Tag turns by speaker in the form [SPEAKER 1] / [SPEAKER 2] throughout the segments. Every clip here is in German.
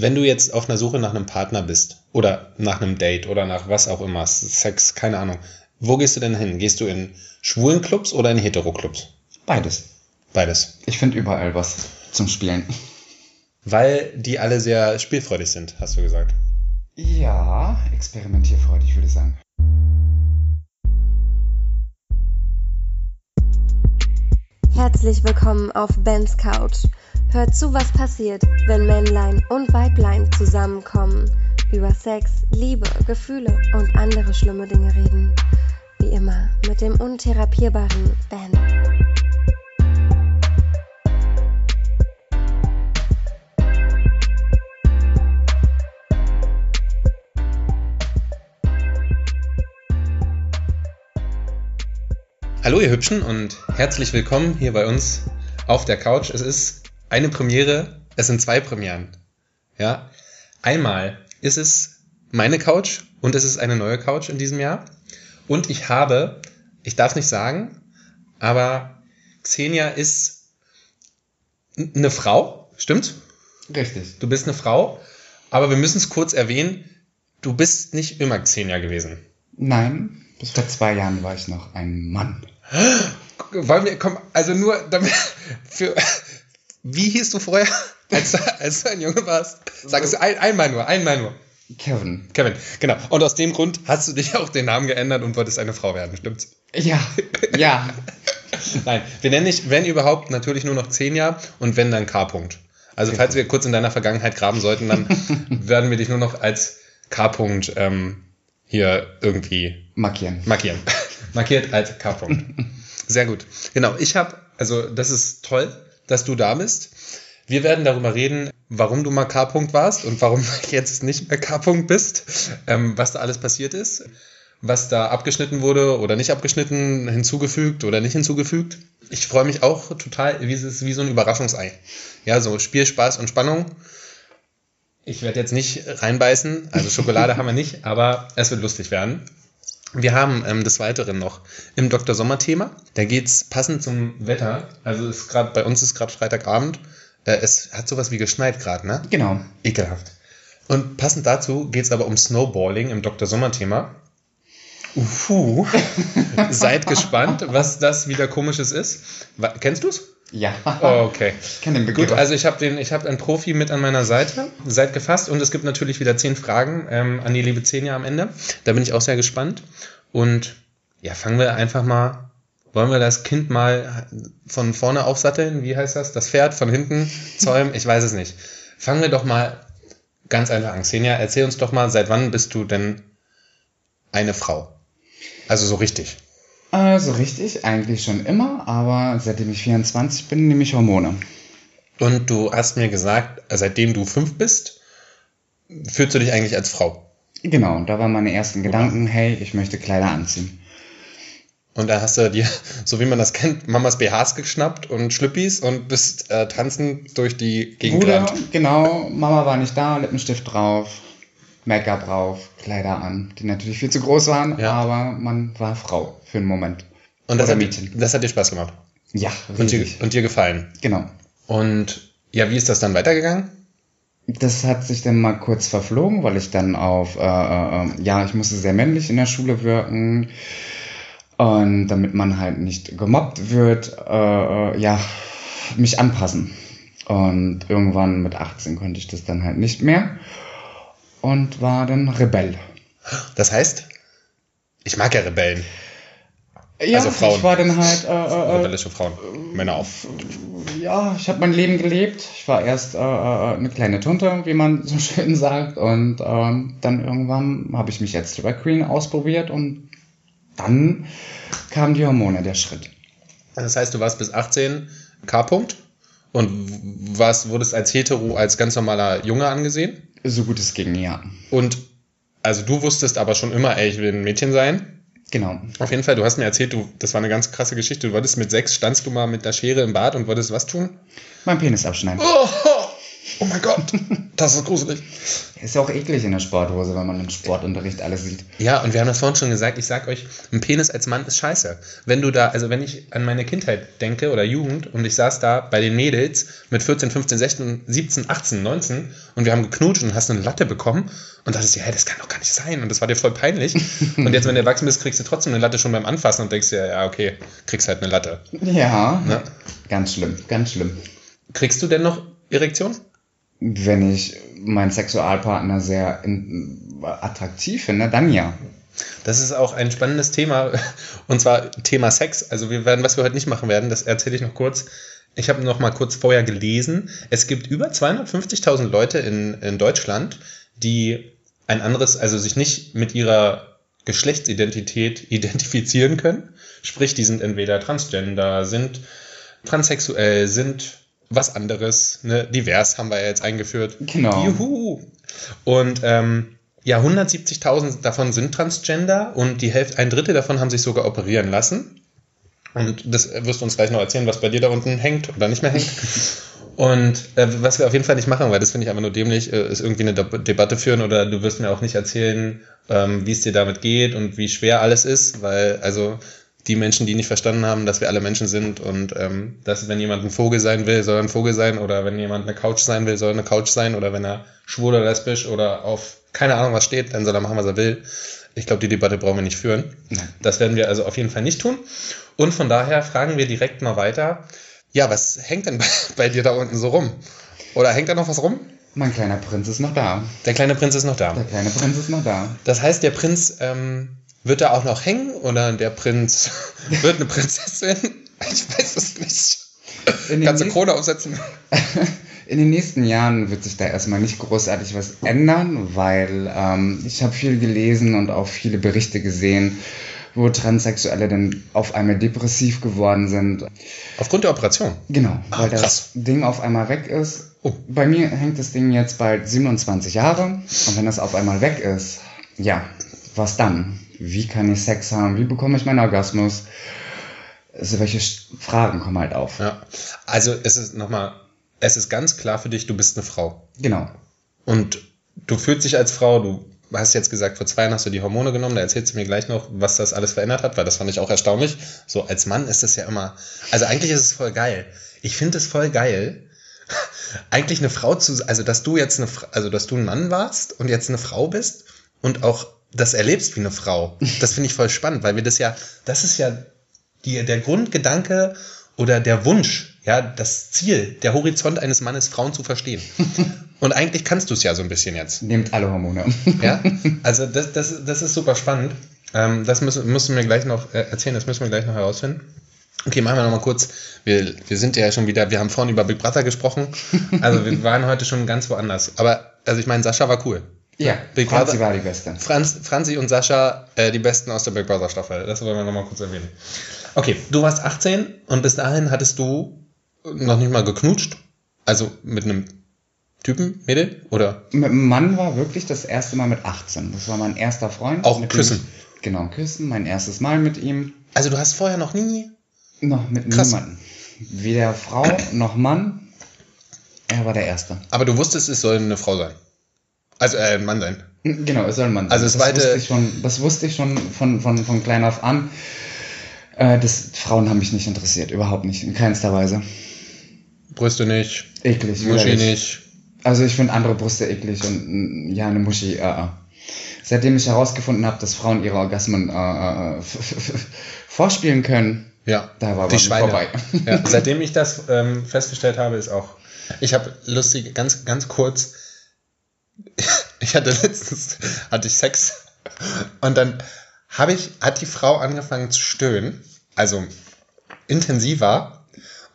[SPEAKER 1] Wenn du jetzt auf einer Suche nach einem Partner bist oder nach einem Date oder nach was auch immer, Sex, keine Ahnung, wo gehst du denn hin? Gehst du in schwulen Clubs oder in Hetero-Clubs?
[SPEAKER 2] Beides.
[SPEAKER 1] Beides.
[SPEAKER 2] Ich finde überall was zum Spielen.
[SPEAKER 1] Weil die alle sehr spielfreudig sind, hast du gesagt.
[SPEAKER 2] Ja, experimentierfreudig würde ich sagen.
[SPEAKER 3] Herzlich willkommen auf Bens Couch. Hört zu, was passiert, wenn Männlein und Weiblein zusammenkommen, über Sex, Liebe, Gefühle und andere schlimme Dinge reden. Wie immer mit dem untherapierbaren Ben.
[SPEAKER 1] Hallo ihr Hübschen und herzlich willkommen hier bei uns auf der Couch. Es ist eine Premiere, es sind zwei Premieren. Ja, einmal ist es meine Couch und es ist eine neue Couch in diesem Jahr. Und ich habe, ich darf nicht sagen, aber Xenia ist eine Frau, stimmt?
[SPEAKER 2] Richtig.
[SPEAKER 1] Du bist eine Frau, aber wir müssen es kurz erwähnen, du bist nicht immer Xenia gewesen.
[SPEAKER 2] Nein, bis vor zwei Jahren war ich noch ein Mann.
[SPEAKER 1] Wollen wir, komm, also nur damit, für, wie hieß du vorher, als, als du ein Junge warst? Sag es ein, einmal nur, einmal nur.
[SPEAKER 2] Kevin.
[SPEAKER 1] Kevin, genau. Und aus dem Grund hast du dich auch den Namen geändert und wolltest eine Frau werden, stimmt's?
[SPEAKER 2] Ja, ja.
[SPEAKER 1] Nein, wir nennen dich, wenn überhaupt, natürlich nur noch Xenia und wenn dann K. -Punkt. Also falls wir kurz in deiner Vergangenheit graben sollten, dann werden wir dich nur noch als K. -Punkt, ähm, hier irgendwie
[SPEAKER 2] Markieren.
[SPEAKER 1] Markieren. Markiert als K-Punkt. Sehr gut. Genau, ich habe, also das ist toll, dass du da bist. Wir werden darüber reden, warum du mal K-Punkt warst und warum jetzt nicht mehr K-Punkt bist, ähm, was da alles passiert ist, was da abgeschnitten wurde oder nicht abgeschnitten, hinzugefügt oder nicht hinzugefügt. Ich freue mich auch total, wie es wie so ein Überraschungsei. Ja, so Spiel, Spaß und Spannung. Ich werde jetzt nicht reinbeißen, also Schokolade haben wir nicht, aber es wird lustig werden. Wir haben ähm, des Weiteren noch im Dr. Sommer-Thema. Da geht's passend zum Wetter. Also ist gerade bei uns ist gerade Freitagabend. Äh, es hat sowas wie geschneit gerade, ne?
[SPEAKER 2] Genau.
[SPEAKER 1] Ekelhaft. Und passend dazu geht's aber um Snowballing im Dr. Sommer-Thema. Uhu. Seid gespannt, was das wieder komisches ist. Kennst du's?
[SPEAKER 2] Ja.
[SPEAKER 1] Oh, okay.
[SPEAKER 2] Ich kenne den Begriff.
[SPEAKER 1] Gut, also ich habe den, ich habe einen Profi mit an meiner Seite. Seid gefasst und es gibt natürlich wieder zehn Fragen ähm, an die liebe Xenia am Ende. Da bin ich auch sehr gespannt. Und ja, fangen wir einfach mal. Wollen wir das Kind mal von vorne aufsatteln? Wie heißt das? Das Pferd von hinten zäumen? Ich weiß es nicht. Fangen wir doch mal ganz einfach an. Xenia, erzähl uns doch mal, seit wann bist du denn eine Frau? Also so richtig.
[SPEAKER 2] Also richtig, eigentlich schon immer, aber seitdem ich 24 bin, nehme ich Hormone.
[SPEAKER 1] Und du hast mir gesagt, seitdem du fünf bist, fühlst du dich eigentlich als Frau.
[SPEAKER 2] Genau, und da waren meine ersten Gedanken, hey, ich möchte Kleider anziehen.
[SPEAKER 1] Und da hast du dir, so wie man das kennt, Mamas BHs geschnappt und Schlüppis und bist äh, tanzend durch die Gegend
[SPEAKER 2] Bruder,
[SPEAKER 1] gerannt.
[SPEAKER 2] genau, Mama war nicht da, Lippenstift drauf, Make-up drauf, Kleider an, die natürlich viel zu groß waren,
[SPEAKER 1] Ja.
[SPEAKER 2] aber man war Frau für einen Moment.
[SPEAKER 1] Und das
[SPEAKER 2] Oder
[SPEAKER 1] hat,
[SPEAKER 2] Mädchen.
[SPEAKER 1] das hat dir Spaß gemacht.
[SPEAKER 2] Ja,
[SPEAKER 1] Und dir,
[SPEAKER 2] richtig.
[SPEAKER 1] und dir gefallen.
[SPEAKER 2] Genau.
[SPEAKER 1] Und ja, wie ist das dann weitergegangen?
[SPEAKER 2] Das hat sich dann mal kurz verflogen, weil ich dann auf, äh, äh, äh, ja, ich musste sehr männlich in der Schule wirken. Und damit man halt nicht gemobbt wird, äh, äh, ja, mich anpassen. Und irgendwann mit 18 konnte ich das dann halt nicht mehr. Und war dann Rebell.
[SPEAKER 1] Das heißt, ich mag ja Rebellen.
[SPEAKER 2] Ja,
[SPEAKER 1] Also Frauen.
[SPEAKER 2] ich war dann halt, äh, äh,
[SPEAKER 1] Rebellische Frauen. Männer auch.
[SPEAKER 2] ja, ich habe mein Leben gelebt. Ich war erst äh, äh, eine kleine Tunte, wie man so schön sagt. Und ähm, dann irgendwann habe ich mich als Drag Queen ausprobiert und dann kamen die Hormone, der Schritt.
[SPEAKER 1] Das heißt, du warst bis 18 K-Punkt und warst, wurdest als hetero, als ganz normaler Junge angesehen.
[SPEAKER 2] So gut es ging, ja.
[SPEAKER 1] Und also du wusstest aber schon immer, ey, ich will ein Mädchen sein.
[SPEAKER 2] Genau.
[SPEAKER 1] Auf jeden Fall, du hast mir erzählt, du, das war eine ganz krasse Geschichte. Du wolltest mit sechs, standst du mal mit der Schere im Bad und wolltest was tun?
[SPEAKER 2] Mein Penis abschneiden.
[SPEAKER 1] Oh, Oh mein Gott, das ist gruselig.
[SPEAKER 2] Ist ja auch eklig in der Sporthose, wenn man im Sportunterricht alles sieht.
[SPEAKER 1] Ja, und wir haben das vorhin schon gesagt, ich sag euch, ein Penis als Mann ist scheiße. Wenn du da, also wenn ich an meine Kindheit denke oder Jugend und ich saß da bei den Mädels mit 14, 15, 16, 17, 18, 19 und wir haben geknutscht und hast eine Latte bekommen und dachtest dir, hey, das kann doch gar nicht sein und das war dir voll peinlich. und jetzt, wenn du erwachsen bist, kriegst du trotzdem eine Latte schon beim Anfassen und denkst dir, ja, okay, kriegst halt eine Latte.
[SPEAKER 2] Ja,
[SPEAKER 1] Ne?
[SPEAKER 2] ganz schlimm, ganz schlimm.
[SPEAKER 1] Kriegst du denn noch Erektion?
[SPEAKER 2] Wenn ich meinen Sexualpartner sehr in, attraktiv finde, dann ja.
[SPEAKER 1] Das ist auch ein spannendes Thema, und zwar Thema Sex. Also wir werden, was wir heute nicht machen werden, das erzähle ich noch kurz. Ich habe noch mal kurz vorher gelesen. Es gibt über 250.000 Leute in, in Deutschland, die ein anderes, also sich nicht mit ihrer Geschlechtsidentität identifizieren können. Sprich, die sind entweder transgender, sind transsexuell, sind was anderes, ne? divers haben wir ja jetzt eingeführt.
[SPEAKER 2] Genau.
[SPEAKER 1] Juhu. Und ähm, ja, 170.000 davon sind Transgender und die Hälfte, ein Drittel davon haben sich sogar operieren lassen. Und das wirst du uns gleich noch erzählen, was bei dir da unten hängt oder nicht mehr hängt. Und äh, was wir auf jeden Fall nicht machen, weil das finde ich einfach nur dämlich, äh, ist irgendwie eine De Debatte führen oder du wirst mir auch nicht erzählen, ähm, wie es dir damit geht und wie schwer alles ist, weil also die Menschen, die nicht verstanden haben, dass wir alle Menschen sind und ähm, dass wenn jemand ein Vogel sein will, soll er ein Vogel sein oder wenn jemand eine Couch sein will, soll er eine Couch sein oder wenn er schwul oder lesbisch oder auf keine Ahnung was steht, dann soll er machen, was er will. Ich glaube, die Debatte brauchen wir nicht führen. Das werden wir also auf jeden Fall nicht tun. Und von daher fragen wir direkt mal weiter. Ja, was hängt denn bei, bei dir da unten so rum? Oder hängt da noch was rum?
[SPEAKER 2] Mein kleiner Prinz ist noch da.
[SPEAKER 1] Der kleine Prinz ist noch da.
[SPEAKER 2] Der kleine Prinz ist noch da.
[SPEAKER 1] Das heißt, der Prinz ähm, wird da auch noch hängen oder der Prinz wird eine Prinzessin? Ich weiß es nicht.
[SPEAKER 2] In den,
[SPEAKER 1] Kannst du
[SPEAKER 2] nächsten,
[SPEAKER 1] Krone aufsetzen?
[SPEAKER 2] in den nächsten Jahren wird sich da erstmal nicht großartig was ändern, weil ähm, ich habe viel gelesen und auch viele Berichte gesehen, wo Transsexuelle dann auf einmal depressiv geworden sind.
[SPEAKER 1] Aufgrund der Operation.
[SPEAKER 2] Genau,
[SPEAKER 1] Ah,
[SPEAKER 2] weil das
[SPEAKER 1] krass.
[SPEAKER 2] Ding auf einmal weg ist.
[SPEAKER 1] Oh.
[SPEAKER 2] Bei mir hängt das Ding jetzt bald 27 Jahre und wenn das auf einmal weg ist, ja, was dann? Wie kann ich Sex haben? Wie bekomme ich meinen Orgasmus? Also welche Fragen kommen halt auf?
[SPEAKER 1] Ja. Also es ist nochmal, es ist ganz klar für dich, du bist eine Frau.
[SPEAKER 2] Genau.
[SPEAKER 1] Und du fühlst dich als Frau, du hast jetzt gesagt, vor zwei Jahren hast du die Hormone genommen, da erzählst du mir gleich noch, was das alles verändert hat, weil das fand ich auch erstaunlich. So als Mann ist das ja immer, also eigentlich ist es voll geil. Ich finde es voll geil, eigentlich eine Frau zu, also dass du jetzt eine, also dass du ein Mann warst und jetzt eine Frau bist und auch das erlebst wie eine Frau. Das finde ich voll spannend, weil wir das ja, das ist ja die, der Grundgedanke oder der Wunsch, ja, das Ziel, der Horizont eines Mannes, Frauen zu verstehen. Und eigentlich kannst du es ja so ein bisschen jetzt.
[SPEAKER 2] Nehmt alle Hormone.
[SPEAKER 1] Ja, also das, das, das ist super spannend. Ähm, das müssen, müssen wir gleich noch äh, erzählen, das müssen wir gleich noch herausfinden. Okay, machen wir noch mal kurz. Wir, wir sind ja schon wieder, wir haben vorhin über Big Brother gesprochen. Also wir waren heute schon ganz woanders. Aber, also ich meine, Sascha war cool.
[SPEAKER 2] Ja,
[SPEAKER 1] Big
[SPEAKER 2] Franzi
[SPEAKER 1] Brother-
[SPEAKER 2] war die Beste.
[SPEAKER 1] Franz, Franzi und Sascha, äh, die Besten aus der Big Brother Staffel. Das wollen wir noch mal kurz erwähnen. Okay, du warst 18 und bis dahin hattest du noch nicht mal geknutscht. Also mit einem Typen, Mädel? Oder?
[SPEAKER 2] Mann war wirklich das erste Mal mit 18. Das war mein erster Freund.
[SPEAKER 1] Auch
[SPEAKER 2] mit
[SPEAKER 1] küssen.
[SPEAKER 2] Ich, genau, küssen. Mein erstes Mal mit ihm.
[SPEAKER 1] Also du hast vorher noch nie.
[SPEAKER 2] Noch mit
[SPEAKER 1] Krass.
[SPEAKER 2] niemandem. Weder Frau noch Mann. Er war der Erste.
[SPEAKER 1] Aber du wusstest, es soll eine Frau sein. Also äh, ein Mann sein.
[SPEAKER 2] Genau, es soll ein Mann sein.
[SPEAKER 1] Also
[SPEAKER 2] das,
[SPEAKER 1] weite-
[SPEAKER 2] wusste ich schon, das wusste ich schon von, von, von klein auf an. Äh, das, Frauen haben mich nicht interessiert. Überhaupt nicht. In keinster Weise.
[SPEAKER 1] Brüste nicht,
[SPEAKER 2] Eklig.
[SPEAKER 1] Muschi nicht.
[SPEAKER 2] Also ich finde andere Brüste eklig und mm, ja, eine Muschi, äh, äh. Seitdem ich herausgefunden habe, dass Frauen ihre Orgasmen äh, äh, vorspielen können,
[SPEAKER 1] Ja,
[SPEAKER 2] da war
[SPEAKER 1] die
[SPEAKER 2] aber
[SPEAKER 1] Schweine.
[SPEAKER 2] vorbei.
[SPEAKER 1] Ja, seitdem ich das ähm, festgestellt habe, ist auch. Ich habe lustig, ganz, ganz kurz. Ich hatte letztens hatte ich Sex und dann habe ich, hat die Frau angefangen zu stöhnen, also intensiver.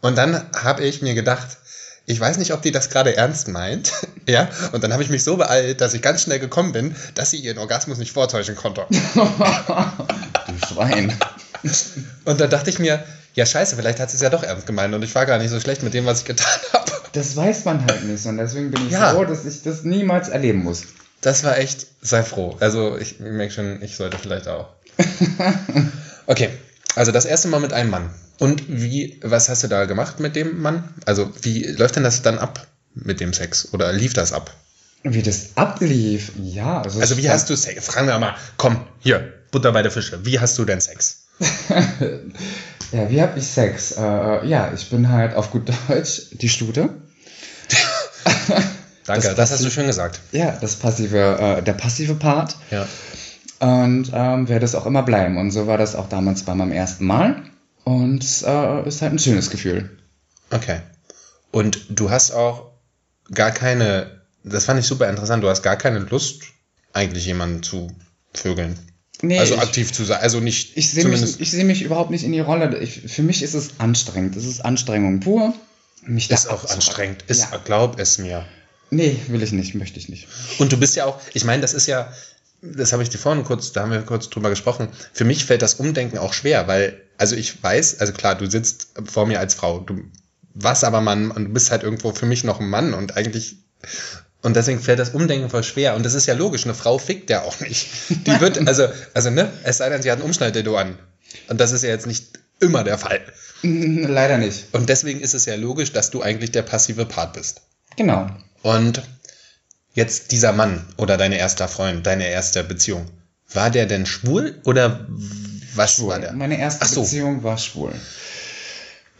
[SPEAKER 1] Und dann habe ich mir gedacht, ich weiß nicht, ob die das gerade ernst meint. Ja, und dann habe ich mich so beeilt, dass ich ganz schnell gekommen bin, dass sie ihren Orgasmus nicht vortäuschen konnte.
[SPEAKER 2] du Schwein.
[SPEAKER 1] Und dann dachte ich mir, ja scheiße, vielleicht hat sie es ja doch ernst gemeint und ich war gar nicht so schlecht mit dem, was ich getan habe.
[SPEAKER 2] Das weiß man halt nicht und deswegen bin ich
[SPEAKER 1] Ja.
[SPEAKER 2] froh, dass ich das niemals erleben muss.
[SPEAKER 1] Das war echt, sei froh. Also ich merke schon, ich sollte vielleicht auch. Okay, also das erste Mal mit einem Mann. Und wie, was hast du da gemacht mit dem Mann? Also wie läuft denn das dann ab? mit dem Sex? Oder lief das ab?
[SPEAKER 2] Wie das ablief, ja. Also,
[SPEAKER 1] Also wie hast du Sex? Fragen wir mal. Komm, hier, Butter bei der Fische. Wie hast du denn Sex?
[SPEAKER 2] Ja, wie habe ich Sex? Äh, ja, ich bin halt auf gut Deutsch die Stute.
[SPEAKER 1] Danke, das,
[SPEAKER 2] Das
[SPEAKER 1] hast du schön gesagt.
[SPEAKER 2] Ja, das passive, äh, der passive Part.
[SPEAKER 1] Ja.
[SPEAKER 2] Und ähm, werde es auch immer bleiben. Und so war das auch damals bei meinem ersten Mal. Und äh, ist halt ein schönes Gefühl.
[SPEAKER 1] Okay. Und du hast auch gar keine, das fand ich super interessant, du hast gar keine Lust, eigentlich jemanden zu vögeln.
[SPEAKER 2] Nee,
[SPEAKER 1] also
[SPEAKER 2] ich-
[SPEAKER 1] aktiv zu sein, also nicht
[SPEAKER 2] Ich sehe mich, ich seh mich überhaupt nicht in die Rolle. Ich, für mich ist es anstrengend. Es ist Anstrengung pur. Mich da
[SPEAKER 1] ist auch anstrengend. Ist,
[SPEAKER 2] Ja.
[SPEAKER 1] glaub es mir.
[SPEAKER 2] Nee, will ich nicht, möchte ich nicht.
[SPEAKER 1] Und du bist ja auch, ich meine, das ist ja, das habe ich dir vorhin kurz, da haben wir kurz drüber gesprochen. Für mich fällt das Umdenken auch schwer, weil, also ich weiß, also klar, du sitzt vor mir als Frau, du warst aber Mann und du bist halt irgendwo für mich noch ein Mann und eigentlich, und deswegen fällt das Umdenken voll schwer. Und das ist ja logisch, eine Frau fickt ja auch nicht. Die wird, also, also, ne, es sei denn, sie hat ein Umschnalldildo an. Und das ist ja jetzt nicht immer der Fall.
[SPEAKER 2] Leider nicht.
[SPEAKER 1] Und deswegen ist es ja logisch, dass du eigentlich der passive Part bist.
[SPEAKER 2] Genau.
[SPEAKER 1] Und jetzt dieser Mann oder dein erster Freund, deine erste Beziehung, war der denn schwul oder was war der?
[SPEAKER 2] Meine erste
[SPEAKER 1] so.
[SPEAKER 2] Beziehung war schwul.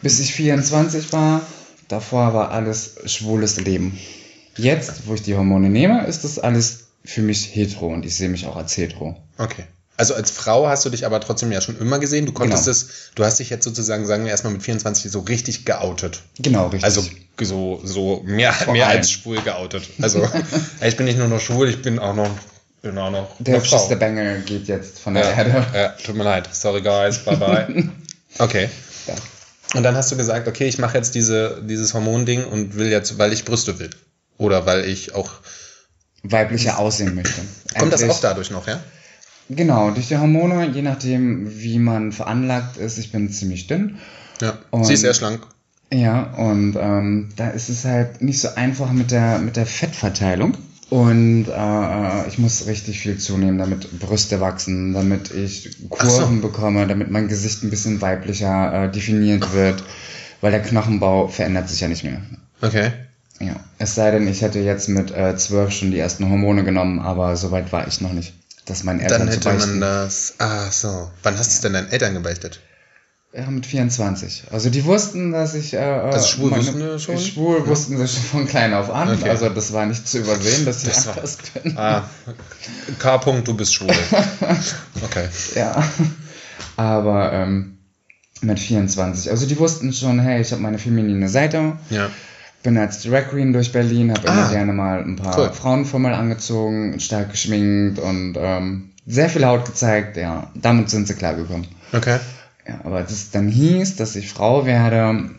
[SPEAKER 2] Bis ich 24 war, davor war alles schwules Leben. Jetzt, wo ich die Hormone nehme, ist das alles für mich hetero und ich sehe mich auch als hetero.
[SPEAKER 1] Okay. Also als Frau hast du dich aber trotzdem ja schon immer gesehen. Du konntest
[SPEAKER 2] Genau.
[SPEAKER 1] es, du hast dich jetzt sozusagen, sagen wir erstmal mit 24 so richtig geoutet.
[SPEAKER 2] Genau, richtig.
[SPEAKER 1] Also so, so mehr,
[SPEAKER 2] Vor
[SPEAKER 1] mehr
[SPEAKER 2] allem.
[SPEAKER 1] als schwul geoutet. Also ich bin nicht nur noch schwul, ich bin auch noch, bin auch noch
[SPEAKER 2] der hübscheste Bengel geht jetzt von der
[SPEAKER 1] Ja,
[SPEAKER 2] Erde.
[SPEAKER 1] ja, tut mir leid. Sorry guys, bye bye. Okay.
[SPEAKER 2] Ja.
[SPEAKER 1] Und dann hast du gesagt, okay, ich mache jetzt diese, dieses Hormonding und will jetzt, weil ich Brüste will. Oder weil ich auch.
[SPEAKER 2] Weiblicher aussehen möchte.
[SPEAKER 1] Kommt das auch dadurch noch, ja?
[SPEAKER 2] Genau, durch die Hormone, je nachdem, wie man veranlagt ist. Ich bin ziemlich dünn.
[SPEAKER 1] Ja.
[SPEAKER 2] Und-
[SPEAKER 1] Sie ist sehr schlank.
[SPEAKER 2] Ja, und ähm, da ist es halt nicht so einfach mit der, mit der Fettverteilung. Und äh, ich muss richtig viel zunehmen, damit Brüste wachsen, damit ich
[SPEAKER 1] Ach so.
[SPEAKER 2] Kurven bekomme, damit mein Gesicht ein bisschen weiblicher äh, definiert wird, weil der Knochenbau verändert sich ja nicht mehr.
[SPEAKER 1] Okay.
[SPEAKER 2] Ja. Es sei denn, ich hätte jetzt mit äh, 12 schon die ersten Hormone genommen, aber so weit war ich noch nicht. Dass meinen Eltern
[SPEAKER 1] Dann hätte man das. Ah, so. Wann hast du es denn deinen Eltern gebeichtet?
[SPEAKER 2] Ja, mit 24. Also die wussten, dass ich... Äh, also
[SPEAKER 1] schwul wussten die schon?
[SPEAKER 2] Schwul wussten sie schon von klein auf an.
[SPEAKER 1] Okay.
[SPEAKER 2] Also das war nicht zu übersehen, dass ich
[SPEAKER 1] Das war-
[SPEAKER 2] anders bin.
[SPEAKER 1] Ah. K. -Punkt, du bist schwul. Okay.
[SPEAKER 2] Ja. Aber ähm, mit 24. Also die wussten schon, hey, ich habe meine feminine Seite.
[SPEAKER 1] Ja.
[SPEAKER 2] Bin als Drag Queen durch Berlin, habe immer
[SPEAKER 1] Ah.
[SPEAKER 2] gerne mal ein paar
[SPEAKER 1] Cool.
[SPEAKER 2] Frauenformel angezogen, stark geschminkt und ähm, sehr viel Haut gezeigt. Ja, damit sind sie klargekommen.
[SPEAKER 1] Okay.
[SPEAKER 2] Ja, aber als es dann hieß, dass ich Frau werde,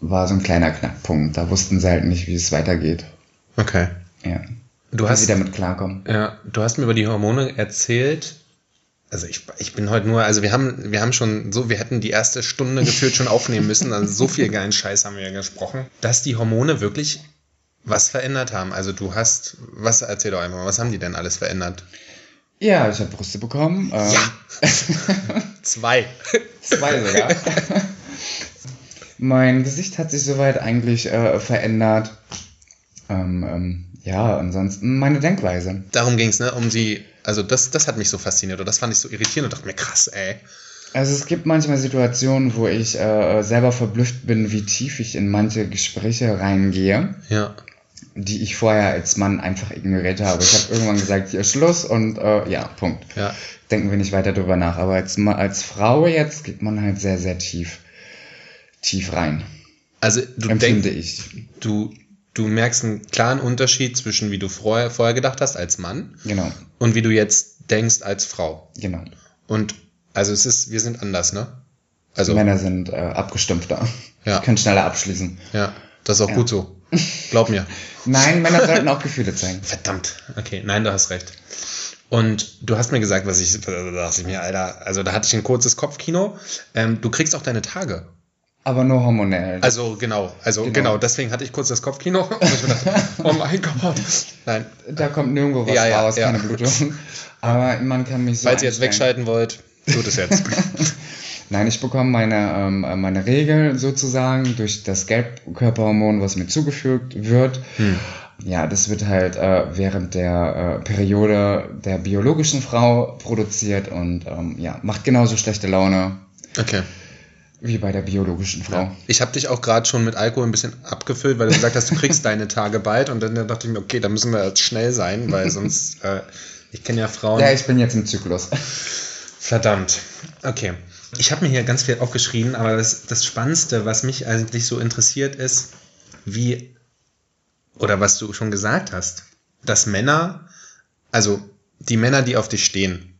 [SPEAKER 2] war so ein kleiner Knackpunkt. Da wussten sie halt nicht, wie es weitergeht.
[SPEAKER 1] Okay.
[SPEAKER 2] Ja.
[SPEAKER 1] Du
[SPEAKER 2] Wie
[SPEAKER 1] hast.
[SPEAKER 2] sie damit klarkommen.
[SPEAKER 1] Ja, du hast mir über die Hormone erzählt. Also ich, ich bin heute nur, also wir haben, wir haben schon so, wir hätten die erste Stunde gefühlt schon aufnehmen müssen. Also so viel geilen Scheiß haben wir ja gesprochen, dass die Hormone wirklich was verändert haben. Also du hast, was erzähl doch einfach mal, was haben die denn alles verändert?
[SPEAKER 2] Ja, ich habe Brüste bekommen. Ähm,
[SPEAKER 1] Ja. Zwei.
[SPEAKER 2] Zwei sogar. mein Gesicht hat sich soweit eigentlich äh, verändert. Ähm, ähm, ja, ansonsten meine Denkweise.
[SPEAKER 1] Darum ging's ne? Um sie, also das, das hat mich so fasziniert und das fand ich so irritierend und dachte mir, krass, ey.
[SPEAKER 2] Also es gibt manchmal Situationen, wo ich äh, selber verblüfft bin, wie tief ich in manche Gespräche reingehe,
[SPEAKER 1] Ja.
[SPEAKER 2] die ich vorher als Mann einfach ignoriert habe. Ich habe irgendwann gesagt, hier Schluss und äh, ja, Punkt.
[SPEAKER 1] Ja.
[SPEAKER 2] Denken wir nicht weiter drüber nach. Aber als, als Frau jetzt geht man halt sehr, sehr tief, tief rein.
[SPEAKER 1] Also du
[SPEAKER 2] empfinde
[SPEAKER 1] denkst,
[SPEAKER 2] ich.
[SPEAKER 1] du, du merkst einen klaren Unterschied zwischen wie du vorher, vorher gedacht hast als Mann
[SPEAKER 2] Genau,
[SPEAKER 1] und wie du jetzt denkst als Frau.
[SPEAKER 2] genau.
[SPEAKER 1] Und also es ist, wir sind anders, ne? Also,
[SPEAKER 2] Männer sind äh, abgestumpfter.
[SPEAKER 1] Ja.
[SPEAKER 2] Können schneller abschließen.
[SPEAKER 1] ja, das ist auch
[SPEAKER 2] Ja.
[SPEAKER 1] gut so. Glaub mir.
[SPEAKER 2] Nein, Männer sollten auch Gefühle zeigen.
[SPEAKER 1] Verdammt. Okay, nein, du hast recht. Und du hast mir gesagt, was ich, da dachte ich mir, Alter, also da hatte ich ein kurzes Kopfkino. Ähm, du kriegst auch deine Tage.
[SPEAKER 2] Aber nur hormonell.
[SPEAKER 1] Also genau, also genau,
[SPEAKER 2] Genau.
[SPEAKER 1] deswegen hatte ich kurz das Kopfkino. Und ich dachte, oh mein Gott. Nein,
[SPEAKER 2] da kommt nirgendwo was
[SPEAKER 1] Ja, ja,
[SPEAKER 2] raus,
[SPEAKER 1] ja.
[SPEAKER 2] keine Blutung. Aber man kann mich so
[SPEAKER 1] falls ihr jetzt wegschalten wollt, tut es jetzt.
[SPEAKER 2] Nein, ich bekomme meine, ähm, meine Regel sozusagen durch das Gelbkörperhormon, was mir zugefügt wird.
[SPEAKER 1] Hm.
[SPEAKER 2] Ja, das wird halt äh, während der äh, Periode der biologischen Frau produziert und ähm, ja, macht genauso schlechte Laune
[SPEAKER 1] Okay.
[SPEAKER 2] Wie bei der biologischen Frau.
[SPEAKER 1] Ich habe dich auch gerade schon mit Alkohol ein bisschen abgefüllt, weil du gesagt hast, du kriegst deine Tage bald. Und dann dachte ich mir, okay, da müssen wir jetzt schnell sein, weil sonst, äh, ich kenne ja Frauen.
[SPEAKER 2] Ja, ich bin jetzt im Zyklus.
[SPEAKER 1] Verdammt. Okay. Ich habe mir hier ganz viel aufgeschrieben, aber das, das Spannendste, was mich eigentlich so interessiert, ist, wie, oder was du schon gesagt hast, dass Männer, also die Männer, die auf dich stehen,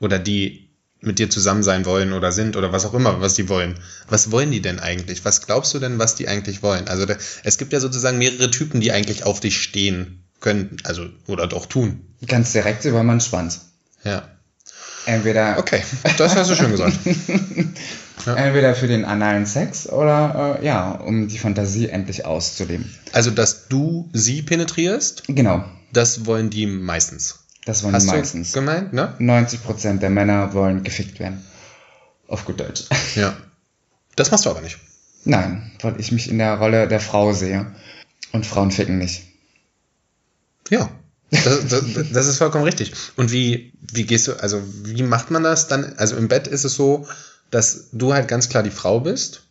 [SPEAKER 1] oder die mit dir zusammen sein wollen oder sind oder was auch immer, was die wollen. Was wollen die denn eigentlich? Was glaubst du denn, was die eigentlich wollen? Also da, es gibt ja sozusagen mehrere Typen, die eigentlich auf dich stehen können, also oder doch tun.
[SPEAKER 2] Ganz direkt über meinen Schwanz.
[SPEAKER 1] Ja.
[SPEAKER 2] Entweder,
[SPEAKER 1] Okay, das hast du schön gesagt.
[SPEAKER 2] entweder für den analen Sex oder äh, ja, um die Fantasie endlich auszuleben.
[SPEAKER 1] Also, dass du sie penetrierst,
[SPEAKER 2] Genau,
[SPEAKER 1] das wollen die meistens.
[SPEAKER 2] Das wollen
[SPEAKER 1] Hast
[SPEAKER 2] die
[SPEAKER 1] du
[SPEAKER 2] meistens.
[SPEAKER 1] gemeint, ne?
[SPEAKER 2] 90% der Männer wollen gefickt werden. Auf gut Deutsch.
[SPEAKER 1] Ja. Das machst du aber nicht.
[SPEAKER 2] Nein, weil ich mich in der Rolle der Frau sehe. Und Frauen ficken nicht.
[SPEAKER 1] Ja. Das, das, das ist vollkommen richtig. Und wie, wie gehst du, also wie macht man das dann? Also im Bett ist es so, dass du halt ganz klar die Frau bist.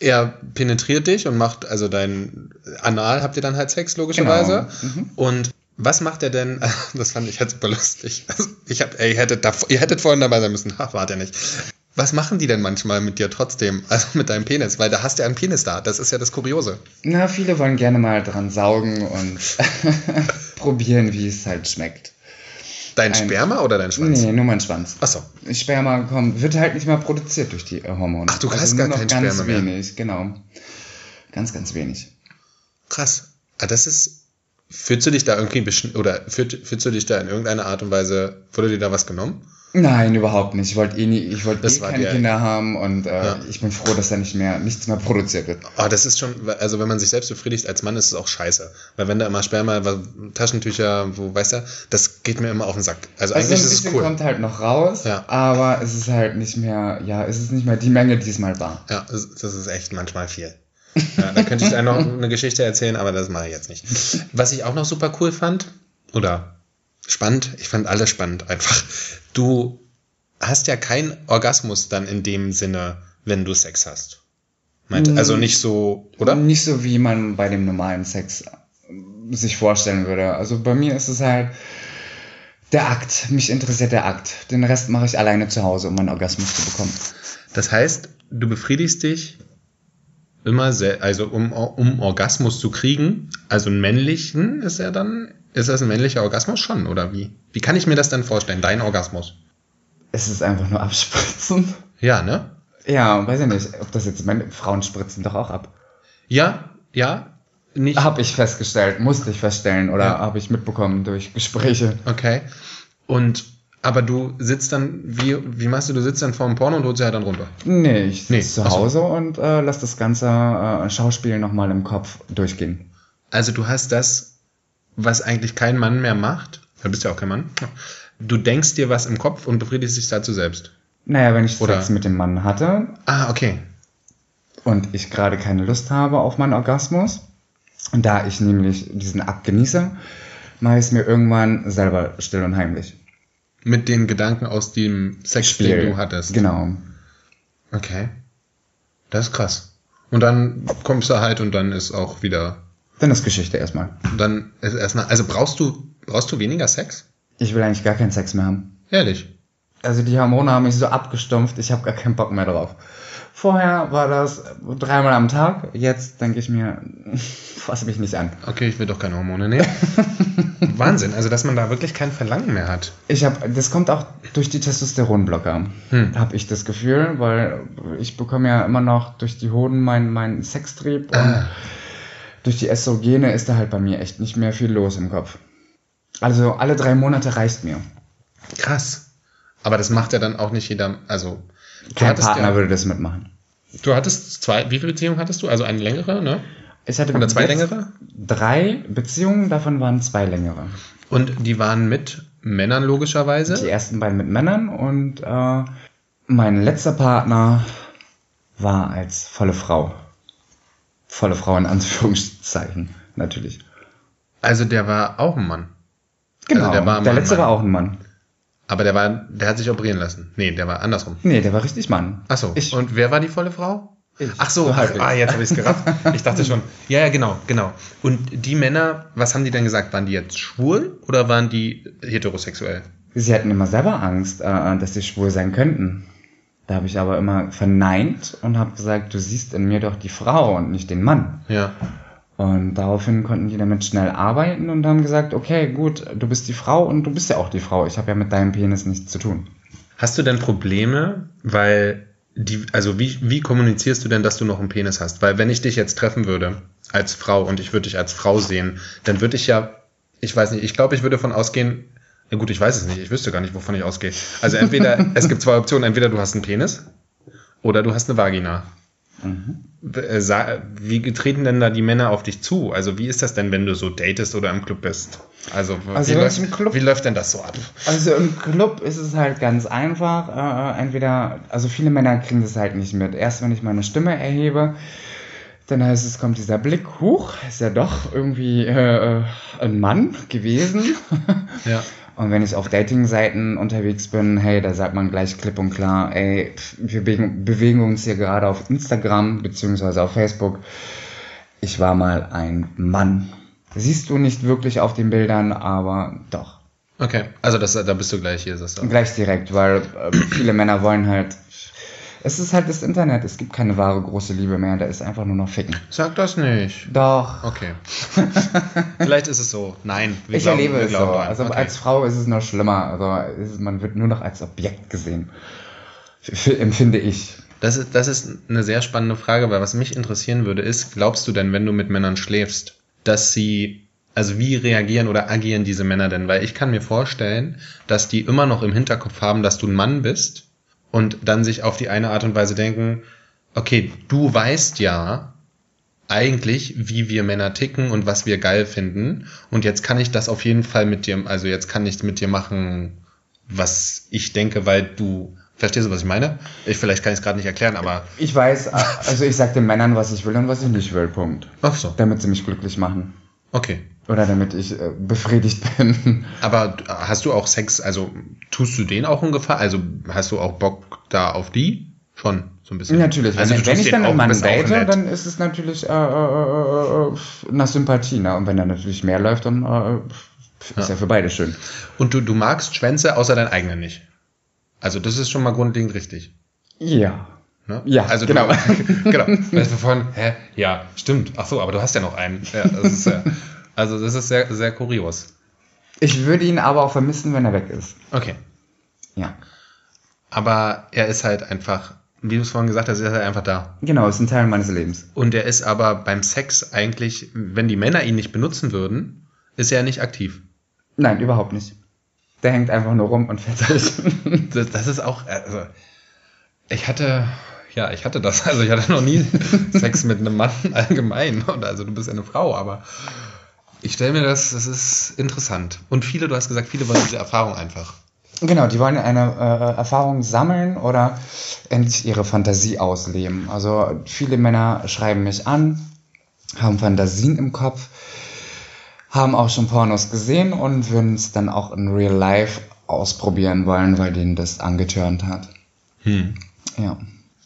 [SPEAKER 1] Er penetriert dich und macht, also dein Anal habt ihr dann halt Sex, logischerweise.
[SPEAKER 2] Mhm.
[SPEAKER 1] Und was macht er denn? Das fand ich halt super lustig. Also ich hab, ey, ihr hättet, da, ihr hättet vorhin dabei sein müssen. Ha, wart ihr nicht. Was machen die denn manchmal mit dir trotzdem? Also mit deinem Penis? Weil da hast du ja einen Penis da. Das ist ja das Kuriose.
[SPEAKER 2] Na, viele wollen gerne mal dran saugen und probieren, wie es halt schmeckt.
[SPEAKER 1] Dein
[SPEAKER 2] Ein-
[SPEAKER 1] Sperma oder dein Schwanz?
[SPEAKER 2] Nee, nur mein Schwanz.
[SPEAKER 1] Achso.
[SPEAKER 2] Sperma kommt, wird halt nicht mehr produziert durch die äh, Hormone.
[SPEAKER 1] Ach, du hast
[SPEAKER 2] also
[SPEAKER 1] gar
[SPEAKER 2] nur noch
[SPEAKER 1] kein
[SPEAKER 2] ganz
[SPEAKER 1] Sperma mehr.
[SPEAKER 2] wenig, genau. Ganz, ganz wenig.
[SPEAKER 1] Krass. Ah, das ist. Fühlst du dich da irgendwie beschn oder fühlt, fühlst du dich da in irgendeiner Art und Weise, wurde dir da was genommen?
[SPEAKER 2] Nein, überhaupt nicht. Ich wollte eh nie, ich wollte eh keine Kinder haben und äh,
[SPEAKER 1] Ja.
[SPEAKER 2] ich bin froh, dass da nicht mehr nichts mehr produziert wird.
[SPEAKER 1] Ah, das ist schon, also wenn man sich selbst befriedigt als Mann, ist es auch scheiße. Weil wenn da immer Sperma, Taschentücher, wo, weißt du, das geht mir immer auf den Sack. Also,
[SPEAKER 2] Also
[SPEAKER 1] eigentlich ist es
[SPEAKER 2] bisschen
[SPEAKER 1] cool.
[SPEAKER 2] kommt halt noch raus,
[SPEAKER 1] Ja.
[SPEAKER 2] aber es ist halt nicht mehr, ja, es ist nicht mehr die Menge, die es mal war.
[SPEAKER 1] Ja, das ist echt manchmal viel. Ja, da könnte ich dir noch eine Geschichte erzählen, aber das mache ich jetzt nicht. Was ich auch noch super cool fand, oder spannend, ich fand alles spannend einfach. Du hast ja keinen Orgasmus dann in dem Sinne, wenn du Sex hast. Meint, also nicht so, oder?
[SPEAKER 2] Nicht so, wie man bei dem normalen Sex äh, sich vorstellen würde. Also bei mir ist es halt der Akt. Mich interessiert der Akt. Den Rest mache ich alleine zu Hause, um meinen Orgasmus zu bekommen.
[SPEAKER 1] Das heißt, du befriedigst dich immer sehr, also um, um Orgasmus zu kriegen, also einen männlichen ist er dann, ist das ein männlicher Orgasmus schon, oder wie? Wie kann ich mir das dann vorstellen, dein Orgasmus?
[SPEAKER 2] Es ist einfach nur abspritzen.
[SPEAKER 1] Ja, ne?
[SPEAKER 2] Ja, weiß ich nicht, ob das jetzt meine Frauen spritzen doch auch ab.
[SPEAKER 1] Ja, ja, nicht.
[SPEAKER 2] Habe ich festgestellt, musste ich feststellen oder
[SPEAKER 1] Ja.
[SPEAKER 2] habe ich mitbekommen durch Gespräche.
[SPEAKER 1] Okay. Und, aber du sitzt dann, wie, wie machst du, du sitzt dann vor dem Porno und holst sie halt dann runter.
[SPEAKER 2] Nee, ich sitze
[SPEAKER 1] Nee,
[SPEAKER 2] zu
[SPEAKER 1] ach so.
[SPEAKER 2] Hause und äh, lass das ganze äh, Schauspiel nochmal im Kopf durchgehen.
[SPEAKER 1] Also du hast das, was eigentlich kein Mann mehr macht. Du bist ja auch kein Mann. Du denkst dir was im Kopf und befriedigst dich dazu selbst.
[SPEAKER 2] Naja, wenn ich
[SPEAKER 1] Oder-
[SPEAKER 2] Sex mit dem Mann hatte
[SPEAKER 1] Ah, okay.
[SPEAKER 2] und ich gerade keine Lust habe auf meinen Orgasmus, und da ich nämlich diesen Akt genieße, mache ich es mir irgendwann selber still und heimlich.
[SPEAKER 1] Mit den Gedanken aus dem Sex, den du hattest.
[SPEAKER 2] Genau.
[SPEAKER 1] Okay. Das ist krass. Und dann kommst du halt und dann ist auch wieder,
[SPEAKER 2] Dann ist Geschichte erstmal.
[SPEAKER 1] dann ist erstmal, also brauchst du, brauchst du weniger Sex?
[SPEAKER 2] Ich will eigentlich gar keinen Sex mehr haben.
[SPEAKER 1] Ehrlich.
[SPEAKER 2] Also die Hormone haben mich so abgestumpft, ich habe gar keinen Bock mehr drauf. Vorher war das dreimal am Tag, jetzt denke ich mir, fass mich nicht an.
[SPEAKER 1] Okay, ich will doch keine Hormone nehmen. Wahnsinn, also dass man da wirklich kein Verlangen mehr hat.
[SPEAKER 2] Ich habe, das kommt auch durch die Testosteronblocker,
[SPEAKER 1] Hm.
[SPEAKER 2] habe ich das Gefühl, weil ich bekomme ja immer noch durch die Hoden meinen mein Sextrieb und
[SPEAKER 1] Ah.
[SPEAKER 2] durch die Estrogene ist da halt bei mir echt nicht mehr viel los im Kopf. Also alle drei Monate reicht mir.
[SPEAKER 1] Krass. Aber das macht ja dann auch nicht jeder, also
[SPEAKER 2] Kein Partner
[SPEAKER 1] ja,
[SPEAKER 2] würde das mitmachen.
[SPEAKER 1] du hattest zwei, wie viele Beziehungen hattest du? Also eine längere, ne?
[SPEAKER 2] Ich hatte
[SPEAKER 1] Oder zwei längere?
[SPEAKER 2] Drei Beziehungen, davon waren zwei längere.
[SPEAKER 1] Und die waren mit Männern logischerweise.
[SPEAKER 2] Die ersten beiden mit Männern und äh, Mein letzter Partner war als volle Frau. Volle Frau in Anführungszeichen, natürlich.
[SPEAKER 1] Also der war auch ein Mann.
[SPEAKER 2] Genau,
[SPEAKER 1] Also der war
[SPEAKER 2] der
[SPEAKER 1] Mann,
[SPEAKER 2] letzte
[SPEAKER 1] Mann.
[SPEAKER 2] war auch ein Mann.
[SPEAKER 1] Aber der war, der hat sich operieren lassen. Nee, der war andersrum.
[SPEAKER 2] Nee, der war richtig Mann.
[SPEAKER 1] Ach so.
[SPEAKER 2] Ich-
[SPEAKER 1] Und wer war die volle Frau?
[SPEAKER 2] Ich.
[SPEAKER 1] Ach so,
[SPEAKER 2] So
[SPEAKER 1] ah, jetzt habe ich es gerafft. Ich dachte schon. Ja, ja, genau, genau. Und die Männer, was haben die denn gesagt? Waren die jetzt schwul oder waren die heterosexuell?
[SPEAKER 2] Sie hatten immer selber Angst, äh, dass sie schwul sein könnten. Da habe ich aber immer verneint und habe gesagt, du siehst in mir doch die Frau und nicht den Mann.
[SPEAKER 1] Ja.
[SPEAKER 2] Und daraufhin konnten die damit schnell arbeiten und haben gesagt, okay, gut, du bist die Frau und du bist ja auch die Frau. Ich habe ja mit deinem Penis nichts zu tun.
[SPEAKER 1] Hast du denn Probleme, weil die, also wie, wie kommunizierst du denn, dass du noch einen Penis hast? Weil wenn ich dich jetzt treffen würde als Frau und ich würde dich als Frau sehen, dann würde ich ja, ich weiß nicht, ich glaube, ich würde davon ausgehen, na gut, ich weiß es nicht, ich wüsste gar nicht, wovon ich ausgehe. Also entweder, es gibt zwei Optionen, entweder du hast einen Penis oder du hast eine Vagina. Äh, sa- Wie treten denn da die Männer auf dich zu? Also wie ist das denn, wenn du so datest oder im Club bist? Also,
[SPEAKER 2] Also
[SPEAKER 1] wie, läuft,
[SPEAKER 2] Club-
[SPEAKER 1] wie läuft denn das so ab?
[SPEAKER 2] Also im Club ist es halt ganz einfach. Äh, entweder, also viele Männer kriegen das halt nicht mit. Erst wenn ich meine Stimme erhebe, dann heißt es, kommt dieser Blick, huch, ist ja doch irgendwie äh, äh, ein Mann gewesen.
[SPEAKER 1] Ja.
[SPEAKER 2] Und wenn ich auf Dating-Seiten unterwegs bin, hey, da sagt man gleich klipp und klar, ey, wir bewegen, bewegen uns hier gerade auf Instagram beziehungsweise auf Facebook. Ich war mal ein Mann. Siehst du nicht wirklich auf den Bildern, aber doch.
[SPEAKER 1] Okay, also das, da bist du gleich hier, sagst du.
[SPEAKER 2] Gleich direkt, weil äh, viele Männer wollen halt. Es ist halt das Internet, es gibt keine wahre große Liebe mehr, da ist einfach nur noch Ficken.
[SPEAKER 1] Sag das nicht.
[SPEAKER 2] Doch.
[SPEAKER 1] Okay. Vielleicht ist es so. Nein,
[SPEAKER 2] ich
[SPEAKER 1] glauben-
[SPEAKER 2] erlebe es so.
[SPEAKER 1] daran.
[SPEAKER 2] Also
[SPEAKER 1] okay.
[SPEAKER 2] als Frau ist es noch schlimmer. Also ist, man wird nur noch als Objekt gesehen. F empfinde ich.
[SPEAKER 1] das, ist, das ist eine sehr spannende Frage, weil was mich interessieren würde, ist, glaubst du denn, wenn du mit Männern schläfst, dass sie, also wie reagieren oder agieren diese Männer denn? Weil ich kann mir vorstellen, dass die immer noch im Hinterkopf haben, dass du ein Mann bist und dann sich auf die eine Art und Weise denken, okay, du weißt ja eigentlich, wie wir Männer ticken und was wir geil finden. Und jetzt kann ich das auf jeden Fall mit dir, also jetzt kann ich mit dir machen, was ich denke, weil du, verstehst du, was ich meine? Ich, vielleicht kann ich es gerade nicht erklären, aber,
[SPEAKER 2] Ich weiß, also ich sag den Männern, was ich will und was ich nicht will, Punkt.
[SPEAKER 1] ach so,
[SPEAKER 2] Damit sie mich glücklich machen.
[SPEAKER 1] okay.
[SPEAKER 2] Oder damit ich äh, befriedigt bin.
[SPEAKER 1] Aber hast du auch Sex, also tust du denen auch einen Gefallen? Also hast du auch Bock da auf die? Schon, so ein bisschen.
[SPEAKER 2] Natürlich, wenn,
[SPEAKER 1] also
[SPEAKER 2] wenn
[SPEAKER 1] tust
[SPEAKER 2] ich dann einen Mann date, dann ist es natürlich äh, äh, äh, nach Sympathie. Ne? Und wenn da natürlich mehr läuft, dann äh, ist ja für beide schön.
[SPEAKER 1] Und du, du magst Schwänze außer deinen eigenen nicht. Also das ist schon mal grundlegend richtig.
[SPEAKER 2] Ja.
[SPEAKER 1] Ne?
[SPEAKER 2] Ja,
[SPEAKER 1] also
[SPEAKER 2] genau.
[SPEAKER 1] Du, genau. Weißt du vorhin, hä? Ja, stimmt. Ach so, aber du hast ja noch einen. Ja, das ist, ja, also das ist sehr, sehr kurios.
[SPEAKER 2] Ich würde ihn aber auch vermissen, wenn er weg ist.
[SPEAKER 1] Okay.
[SPEAKER 2] Ja.
[SPEAKER 1] Aber er ist halt einfach, wie du es vorhin gesagt hast, er ist halt einfach da.
[SPEAKER 2] Genau, ist ein Teil meines Lebens.
[SPEAKER 1] Und er ist aber beim Sex eigentlich, wenn die Männer ihn nicht benutzen würden, ist er nicht aktiv.
[SPEAKER 2] Nein, überhaupt nicht. Der hängt einfach nur rum und fertig.
[SPEAKER 1] Das, das ist auch, also, ich hatte, ja, ich hatte das, also ich hatte noch nie Sex mit einem Mann allgemein. Und also du bist eine Frau, aber ich stelle mir das, das ist interessant. Und viele, du hast gesagt, viele wollen diese Erfahrung einfach.
[SPEAKER 2] genau, die wollen eine äh, Erfahrung sammeln oder endlich ihre Fantasie ausleben. Also viele Männer schreiben mich an, haben Fantasien im Kopf, haben auch schon Pornos gesehen und würden es dann auch in Real Life ausprobieren wollen, weil denen das angetörnt hat.
[SPEAKER 1] Hm.
[SPEAKER 2] Ja.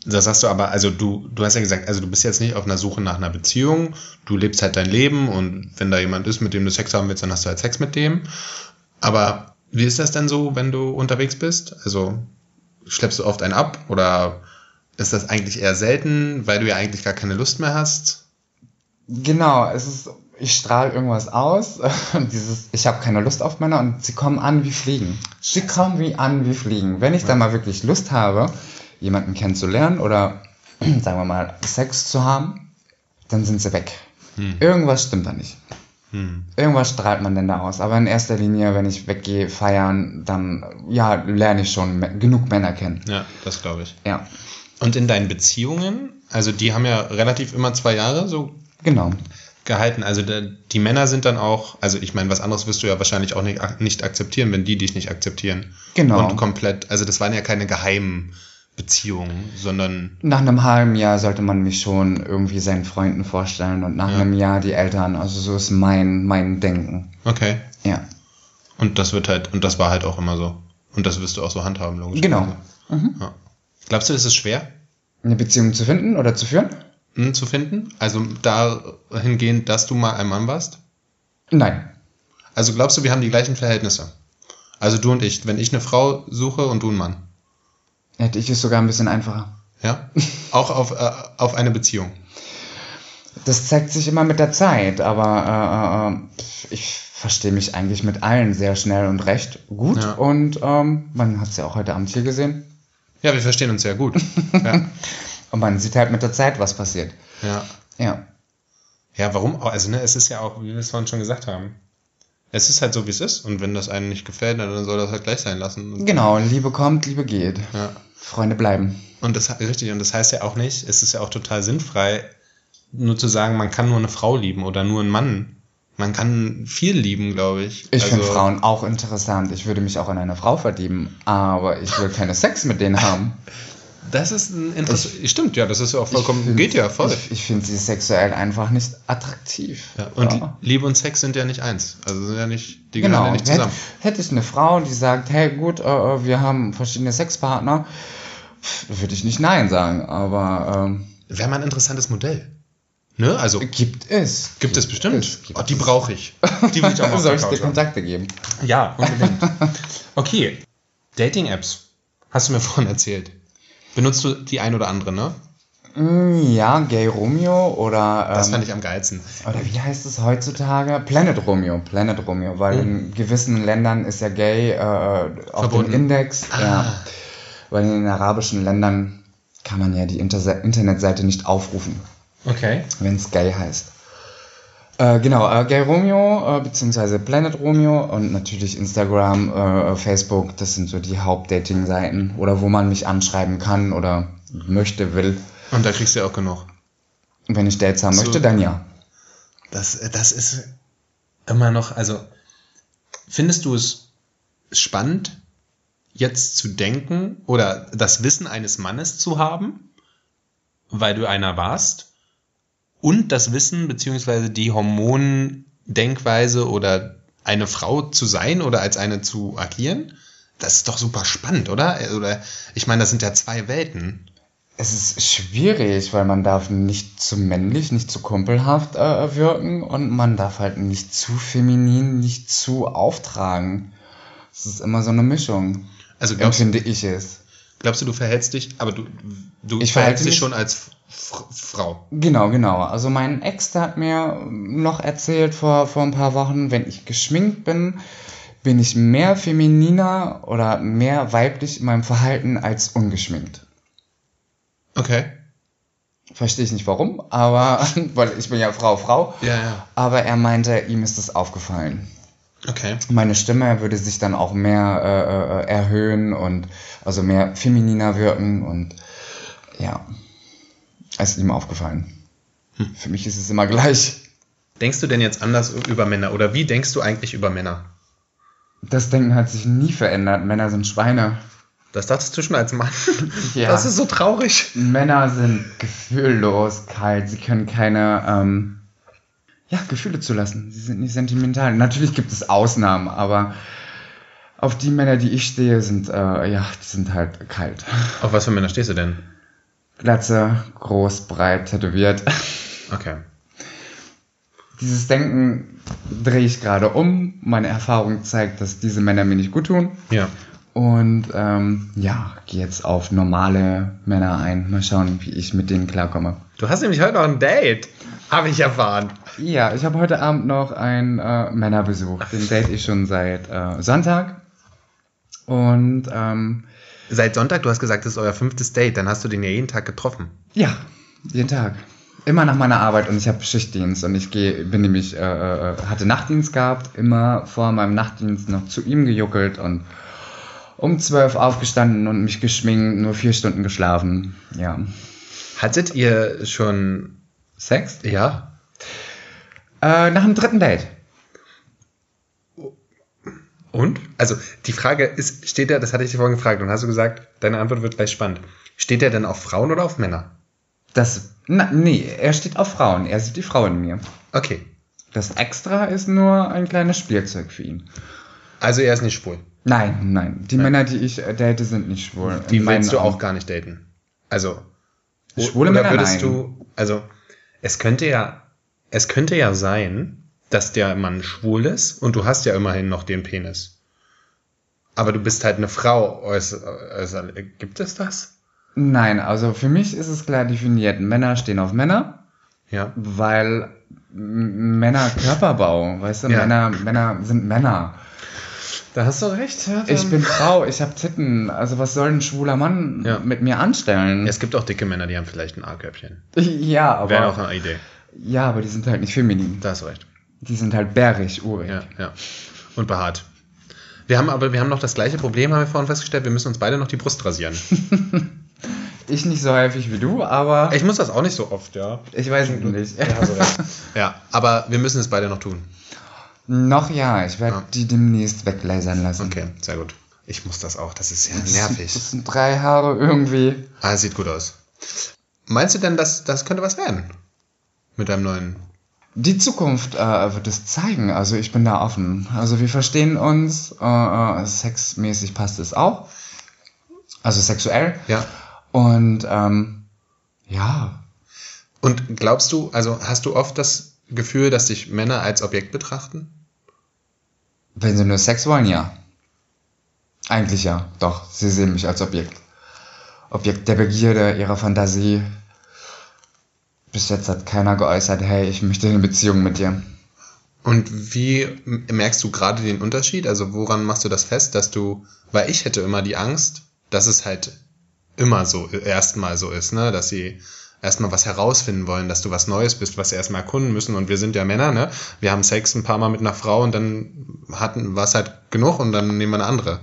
[SPEAKER 1] Das hast du aber, also du, du hast ja gesagt, also du bist jetzt nicht auf einer Suche nach einer Beziehung, du lebst halt dein Leben und wenn da jemand ist, mit dem du Sex haben willst, dann hast du halt Sex mit dem. Aber wie ist das denn so, wenn du unterwegs bist? Also schleppst du oft einen ab oder ist das eigentlich eher selten, weil du ja eigentlich gar keine Lust mehr hast?
[SPEAKER 2] Genau, es ist, ich strahle irgendwas aus und dieses, ich habe keine Lust auf Männer und sie kommen an wie Fliegen. Sie kommen wie an wie Fliegen. Wenn ich dann mal wirklich Lust habe, jemanden kennenzulernen oder sagen wir mal Sex zu haben, dann sind sie weg. Irgendwas stimmt da nicht.
[SPEAKER 1] Hm.
[SPEAKER 2] Irgendwas strahlt man denn da aus. Aber in erster Linie, wenn ich weggehe, feiern, dann ja, lerne ich schon genug Männer kennen.
[SPEAKER 1] Ja, das glaube ich.
[SPEAKER 2] Ja,
[SPEAKER 1] Und in deinen Beziehungen, also die haben ja relativ immer zwei Jahre so
[SPEAKER 2] genau.
[SPEAKER 1] gehalten. Also die Männer sind dann auch, also ich meine, was anderes wirst du ja wahrscheinlich auch nicht, nicht akzeptieren, wenn die dich nicht akzeptieren.
[SPEAKER 2] Genau.
[SPEAKER 1] Und komplett, also das waren ja keine geheimen Beziehung, sondern
[SPEAKER 2] Nach einem halben Jahr sollte man mich schon irgendwie seinen Freunden vorstellen und nach
[SPEAKER 1] Ja.
[SPEAKER 2] einem Jahr die Eltern. Also so ist mein, mein Denken.
[SPEAKER 1] okay.
[SPEAKER 2] Ja.
[SPEAKER 1] Und das wird halt, und das war halt auch immer so. Und das wirst du auch so handhaben, logisch.
[SPEAKER 2] Genau.
[SPEAKER 1] Ja. Glaubst du, ist es schwer
[SPEAKER 2] Eine Beziehung zu finden oder zu führen?
[SPEAKER 1] hm, zu finden? Also dahingehend, dass du mal ein Mann warst?
[SPEAKER 2] Nein.
[SPEAKER 1] Also glaubst du, wir haben die gleichen Verhältnisse? Also du und ich, wenn ich eine Frau suche und du einen Mann.
[SPEAKER 2] Hätte ich es sogar ein bisschen einfacher.
[SPEAKER 1] Ja? Auch auf, äh, auf eine Beziehung.
[SPEAKER 2] Das zeigt sich immer mit der Zeit, aber äh, äh, ich verstehe mich eigentlich mit allen sehr schnell und recht gut.
[SPEAKER 1] Ja.
[SPEAKER 2] Und ähm, man hat es ja auch heute Abend hier gesehen.
[SPEAKER 1] Ja, wir verstehen uns sehr gut. Ja.
[SPEAKER 2] Und man sieht halt mit der Zeit, was passiert.
[SPEAKER 1] ja.
[SPEAKER 2] Ja.
[SPEAKER 1] Ja, warum? auch? Also, ne, es ist ja auch, wie wir es vorhin schon gesagt haben. Es ist halt so, wie es ist. Und wenn das einem nicht gefällt, dann soll das halt gleich sein lassen.
[SPEAKER 2] Genau, Liebe kommt, Liebe geht.
[SPEAKER 1] Ja.
[SPEAKER 2] Freunde bleiben.
[SPEAKER 1] Und das richtig, und das heißt ja auch nicht, es ist ja auch total sinnfrei, nur zu sagen, man kann nur eine Frau lieben oder nur einen Mann. Man kann viel lieben, glaube ich.
[SPEAKER 2] Ich
[SPEAKER 1] Also,
[SPEAKER 2] finde Frauen auch interessant. Ich würde mich auch in eine Frau verlieben, aber ich will keine Sex mit denen haben.
[SPEAKER 1] Das ist ein interessant. Stimmt, ja, das ist ja auch vollkommen.
[SPEAKER 2] Find-
[SPEAKER 1] geht ja voll.
[SPEAKER 2] Ich, ich finde sie sexuell einfach nicht attraktiv.
[SPEAKER 1] ja, und
[SPEAKER 2] Ja.
[SPEAKER 1] Liebe und Sex sind ja nicht eins. Also sind ja nicht, die gehören
[SPEAKER 2] Genau.
[SPEAKER 1] ja nicht
[SPEAKER 2] Hätte,
[SPEAKER 1] zusammen.
[SPEAKER 2] hätte ich eine Frau, die sagt, hey gut, äh, äh, wir haben verschiedene Sexpartner, würde ich nicht Nein sagen, aber ähm,
[SPEAKER 1] Wäre mal ein interessantes Modell. Ne? Also
[SPEAKER 2] gibt es.
[SPEAKER 1] gibt es bestimmt.
[SPEAKER 2] es, gibt
[SPEAKER 1] oh, die brauche ich. Die will ich auch
[SPEAKER 2] Soll ich dir. Kontakte geben?
[SPEAKER 1] Ja, unbedingt. Okay. Dating-Apps. Hast du mir vorhin erzählt. Benutzt du die ein oder andere, ne?
[SPEAKER 2] Mm, Ja, Gay Romeo oder
[SPEAKER 1] Das
[SPEAKER 2] ähm,
[SPEAKER 1] fand ich am geilsten.
[SPEAKER 2] Oder wie heißt es heutzutage? Planet Romeo, Planet Romeo, weil in gewissen Ländern ist ja gay äh, auf dem Index. Ja. Weil in den arabischen Ländern kann man ja die Inter Internetseite nicht aufrufen,
[SPEAKER 1] Okay.
[SPEAKER 2] wenn es gay heißt. Äh, genau, äh, Gay Romeo, äh, beziehungsweise Planet Romeo und natürlich Instagram, äh, Facebook, das sind so die Hauptdating-Seiten oder wo man mich anschreiben kann oder möchte, will.
[SPEAKER 1] Und da kriegst du ja auch genug.
[SPEAKER 2] Wenn ich Dates haben
[SPEAKER 1] So.
[SPEAKER 2] möchte, dann ja.
[SPEAKER 1] Das, das ist immer noch, also findest du es spannend, jetzt zu denken oder das Wissen eines Mannes zu haben, weil du einer warst, und das Wissen beziehungsweise die Hormondenkweise oder eine Frau zu sein oder als eine zu agieren? Das ist doch super spannend, oder? Oder ich meine, das sind ja zwei Welten.
[SPEAKER 2] Es ist schwierig, weil man darf nicht zu männlich, nicht zu kumpelhaft äh, wirken und man darf halt nicht zu feminin, nicht zu auftragen. Es ist immer so eine Mischung.
[SPEAKER 1] Also glaubst,
[SPEAKER 2] Empfinde ich es.
[SPEAKER 1] glaubst du, du verhältst dich, aber du, du
[SPEAKER 2] Ich
[SPEAKER 1] verhältst dich schon als Frau.
[SPEAKER 2] Genau, genau. Also mein Ex, der hat mir noch erzählt vor, vor ein paar Wochen, wenn ich geschminkt bin, bin ich mehr femininer oder mehr weiblich in meinem Verhalten als ungeschminkt.
[SPEAKER 1] Okay.
[SPEAKER 2] Verstehe ich nicht warum, aber, weil ich bin ja Frau, Frau.
[SPEAKER 1] Ja, ja.
[SPEAKER 2] Aber er meinte, ihm ist es aufgefallen.
[SPEAKER 1] Okay.
[SPEAKER 2] Meine Stimme würde sich dann auch mehr äh, äh, erhöhen und also mehr femininer wirken und ja, ist ihm aufgefallen. Für mich ist es immer gleich.
[SPEAKER 1] Denkst du denn jetzt anders über Männer oder wie denkst du eigentlich über Männer?
[SPEAKER 2] Das Denken hat sich nie verändert. Männer sind Schweine.
[SPEAKER 1] Das dachtest du schon als Mann.
[SPEAKER 2] Ja.
[SPEAKER 1] Das ist so traurig.
[SPEAKER 2] Männer sind gefühllos, kalt. Sie können keine ähm, ja, Gefühle zulassen. Sie sind nicht sentimental. Natürlich gibt es Ausnahmen, aber auf die Männer, die ich stehe, sind äh, ja, die sind halt kalt.
[SPEAKER 1] Auf was für Männer stehst du denn?
[SPEAKER 2] Glatze, groß, breit, tätowiert.
[SPEAKER 1] Okay.
[SPEAKER 2] Dieses Denken drehe ich gerade um. Meine Erfahrung zeigt, dass diese Männer mir nicht gut tun.
[SPEAKER 1] Ja.
[SPEAKER 2] Und ähm, ja, gehe jetzt auf normale Männer ein. Mal schauen, wie ich mit denen klarkomme.
[SPEAKER 1] Du hast nämlich heute noch ein Date. Habe ich erfahren.
[SPEAKER 2] Ja, ich habe heute Abend noch einen äh, Männerbesuch. Den date ich schon seit äh, Sonntag. Und ähm,
[SPEAKER 1] Seit Sonntag, du hast gesagt, das ist euer fünftes Date. Dann hast du den ja jeden Tag getroffen.
[SPEAKER 2] ja, jeden Tag. Immer nach meiner Arbeit und ich habe Schichtdienst und ich gehe, bin nämlich, äh, äh, hatte Nachtdienst gehabt, immer vor meinem Nachtdienst noch zu ihm gejuckelt und um zwölf aufgestanden und mich geschminkt, nur vier Stunden geschlafen. Ja.
[SPEAKER 1] Hattet ihr schon
[SPEAKER 2] Sex?
[SPEAKER 1] Ja.
[SPEAKER 2] Äh, nach dem dritten Date.
[SPEAKER 1] Und? Also die Frage ist, steht er, das hatte ich dir vorhin gefragt und hast du gesagt, deine Antwort wird gleich spannend. Steht er denn auf Frauen oder auf Männer?
[SPEAKER 2] Das, na, nee, er steht auf Frauen. Er sieht die Frau in mir.
[SPEAKER 1] Okay.
[SPEAKER 2] Das Extra ist nur ein kleines Spielzeug für ihn.
[SPEAKER 1] Also er ist nicht schwul.
[SPEAKER 2] Nein, nein. Die Männer, die ich date, sind nicht schwul.
[SPEAKER 1] Die willst du auch gar nicht daten. Also.
[SPEAKER 2] Schwule
[SPEAKER 1] oder
[SPEAKER 2] Männer,
[SPEAKER 1] würdest
[SPEAKER 2] nein.
[SPEAKER 1] du, also, es könnte ja, es könnte ja sein, dass der Mann schwul ist und du hast ja immerhin noch den Penis. Aber du bist halt eine Frau. äußer- äußer- Gibt es das?
[SPEAKER 2] Nein, also für mich ist es klar definiert. Männer stehen auf Männer,
[SPEAKER 1] Ja.
[SPEAKER 2] weil Männer Körperbau, weißt du?
[SPEAKER 1] Ja.
[SPEAKER 2] Männer, Männer sind Männer.
[SPEAKER 1] Da hast du recht. Ja,
[SPEAKER 2] Ich bin Frau, ich habe Titten. Also was soll ein schwuler Mann
[SPEAKER 1] Ja.
[SPEAKER 2] mit mir anstellen?
[SPEAKER 1] Es gibt auch dicke Männer, die haben vielleicht ein A-Körbchen.
[SPEAKER 2] Ja,
[SPEAKER 1] Wäre auch
[SPEAKER 2] aber
[SPEAKER 1] eine Idee.
[SPEAKER 2] ja, aber die sind halt nicht feminin.
[SPEAKER 1] Da hast du recht.
[SPEAKER 2] Die sind halt bärig, urig.
[SPEAKER 1] Ja, ja. Und behaart. Wir haben aber, wir haben noch das gleiche Problem, haben wir vorhin festgestellt, wir müssen uns beide noch die Brust rasieren.
[SPEAKER 2] Ich nicht so häufig wie du, aber
[SPEAKER 1] Ich muss das auch nicht so oft, ja.
[SPEAKER 2] ich weiß es nicht.
[SPEAKER 1] Ja, recht. ja, aber wir müssen es beide noch tun.
[SPEAKER 2] Noch ja, ich werde
[SPEAKER 1] Ja.
[SPEAKER 2] die demnächst weglasern lassen.
[SPEAKER 1] Okay, sehr gut. Ich muss das auch, das ist ja
[SPEAKER 2] Das
[SPEAKER 1] nervig.
[SPEAKER 2] sind drei Haare irgendwie.
[SPEAKER 1] Ah, sieht gut aus. Meinst du denn, dass das könnte was werden? Mit deinem neuen.
[SPEAKER 2] Die Zukunft äh, wird es zeigen. Also ich bin da offen. Also wir verstehen uns. Äh, äh, sexmäßig passt es auch. Also sexuell.
[SPEAKER 1] Ja.
[SPEAKER 2] Und ähm, ja,
[SPEAKER 1] Und glaubst du, also hast du oft das Gefühl, dass dich Männer als Objekt betrachten?
[SPEAKER 2] wenn sie nur Sex wollen, ja. Eigentlich ja. Doch, sie sehen mich als Objekt. Objekt der Begierde, ihrer Fantasie. Bis jetzt hat keiner geäußert, hey, ich möchte eine Beziehung mit dir.
[SPEAKER 1] Und wie merkst du gerade den Unterschied? Also woran machst du das fest, dass du, weil ich hätte immer die Angst, dass es halt immer so erstmal so ist, ne, dass sie erstmal was herausfinden wollen, dass du was Neues bist, was erstmal erkunden müssen. Und wir sind ja Männer, ne? Wir haben Sex ein paar Mal mit einer Frau und dann hatten war es halt genug und dann nehmen wir eine andere.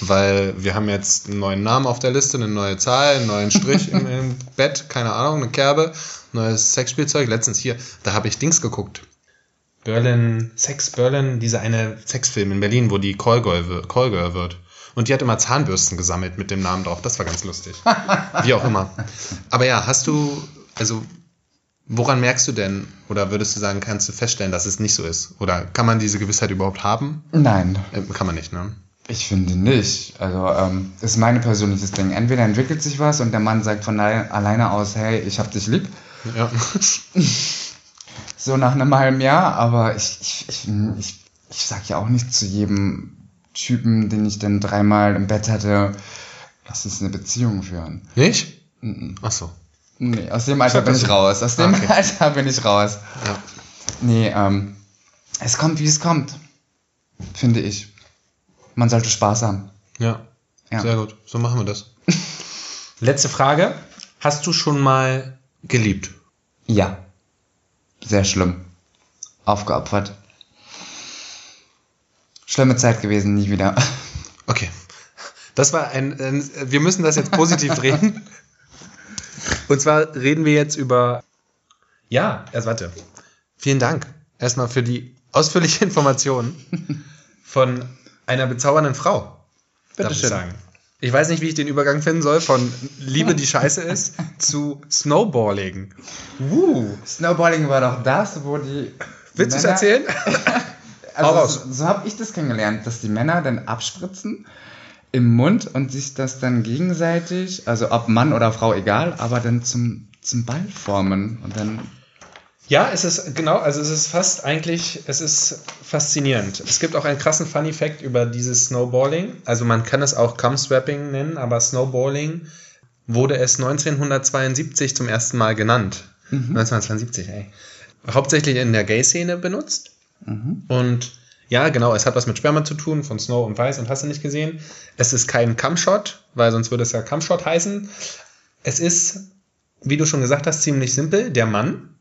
[SPEAKER 1] Weil wir haben jetzt einen neuen Namen auf der Liste, eine neue Zahl, einen neuen Strich im, im Bett, keine Ahnung, eine Kerbe, neues Sexspielzeug. Letztens hier, da habe ich Dings geguckt. Berlin, Sex Berlin, dieser eine Sexfilm in Berlin, wo die Callgirl, Callgirl wird. Und die hat immer Zahnbürsten gesammelt mit dem Namen drauf. Das war ganz lustig. Wie auch immer. Aber ja, hast du, also, woran merkst du denn, oder würdest du sagen, kannst du feststellen, dass es nicht so ist? Oder kann man diese Gewissheit überhaupt haben?
[SPEAKER 2] Nein,
[SPEAKER 1] Äh, kann man nicht, ne?
[SPEAKER 2] ich finde nicht. Also, ähm, ist mein persönliches Ding. Entweder entwickelt sich was und der Mann sagt von alle- alleine aus, hey, ich hab dich lieb.
[SPEAKER 1] Ja.
[SPEAKER 2] So nach einem halben Jahr, aber ich, ich, ich, ich, ich sag ja auch nicht zu jedem Typen, den ich dann dreimal im Bett hatte, lass uns eine Beziehung führen.
[SPEAKER 1] Nicht?
[SPEAKER 2] Mhm.
[SPEAKER 1] Ach so.
[SPEAKER 2] Nee, aus dem Alter bin ich raus. Aus dem
[SPEAKER 1] Ah, okay.
[SPEAKER 2] Alter bin ich raus.
[SPEAKER 1] Ja.
[SPEAKER 2] Nee, ähm, es kommt, wie es kommt. Finde ich. Man sollte Spaß haben.
[SPEAKER 1] Ja.
[SPEAKER 2] Ja.
[SPEAKER 1] Sehr gut. So machen wir das. Letzte Frage. Hast du schon mal geliebt?
[SPEAKER 2] Ja. Sehr schlimm. Aufgeopfert. Schlimme Zeit gewesen, nie wieder.
[SPEAKER 1] Okay. Das war ein, ein. Wir müssen das jetzt positiv drehen. Und zwar reden wir jetzt über. Ja, erst warte. Vielen Dank erstmal für die ausführliche Information von einer bezaubernden Frau. darf ich
[SPEAKER 2] Bitteschön.
[SPEAKER 1] sagen. Ich weiß nicht, wie ich den Übergang finden soll von Liebe, die scheiße ist, zu Snowballing. Uh.
[SPEAKER 2] Snowballing war doch das, wo die.
[SPEAKER 1] Willst du es erzählen?
[SPEAKER 2] Also so, so habe ich das kennengelernt, dass die Männer dann abspritzen im Mund und sich das dann gegenseitig, also ob Mann oder Frau, egal, aber dann zum, zum Ball formen und dann
[SPEAKER 1] Ja, es ist genau, also es ist fast eigentlich, es ist faszinierend. Es gibt auch einen krassen Funny Fact über dieses Snowballing. Also man kann es auch Cum-Swapping nennen, aber Snowballing wurde es 1972 zum ersten Mal genannt. 1972, ey. Hauptsächlich in der Gay-Szene benutzt. Und ja, genau, es hat was mit Sperma zu tun, von Snow und Weiß und hast du nicht gesehen. Es ist kein Cum-Shot, weil sonst würde es ja Cum-Shot heißen. Es ist, wie du schon gesagt hast, ziemlich simpel. Der Mann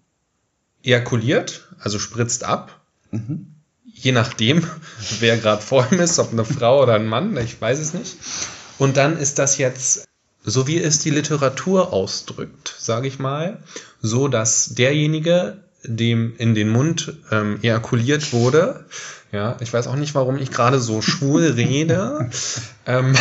[SPEAKER 1] ejakuliert, also spritzt ab. Je nachdem, wer gerade vor ihm ist, ob eine Frau oder ein Mann, ich weiß es nicht. Und dann ist das jetzt, so wie es die Literatur ausdrückt, sage ich mal, so, dass derjenige dem in den Mund ähm, ejakuliert wurde. Ja, ich weiß auch nicht, warum ich gerade so schwul rede. ähm,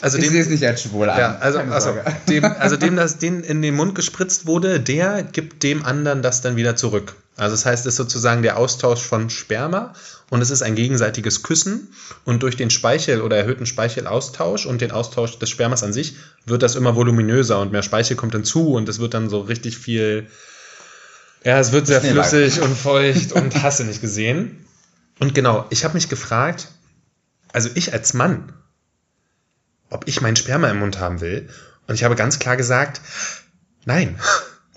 [SPEAKER 1] also
[SPEAKER 2] ich
[SPEAKER 1] dem,
[SPEAKER 2] sehe es nicht als schwul an.
[SPEAKER 1] ja, also, also, dem, also dem, das den in den Mund gespritzt wurde, der gibt dem anderen das dann wieder zurück. Also das heißt, es ist sozusagen der Austausch von Sperma und es ist ein gegenseitiges Küssen und durch den Speichel oder erhöhten Speichelaustausch und den Austausch des Spermas an sich wird das immer voluminöser und mehr Speichel kommt hinzu und es wird dann so richtig viel, ja, es wird sehr flüssig und feucht und hasse nicht gesehen. Und genau, ich habe mich gefragt, also ich als Mann, ob ich meinen Sperma im Mund haben will. Und ich habe ganz klar gesagt, nein,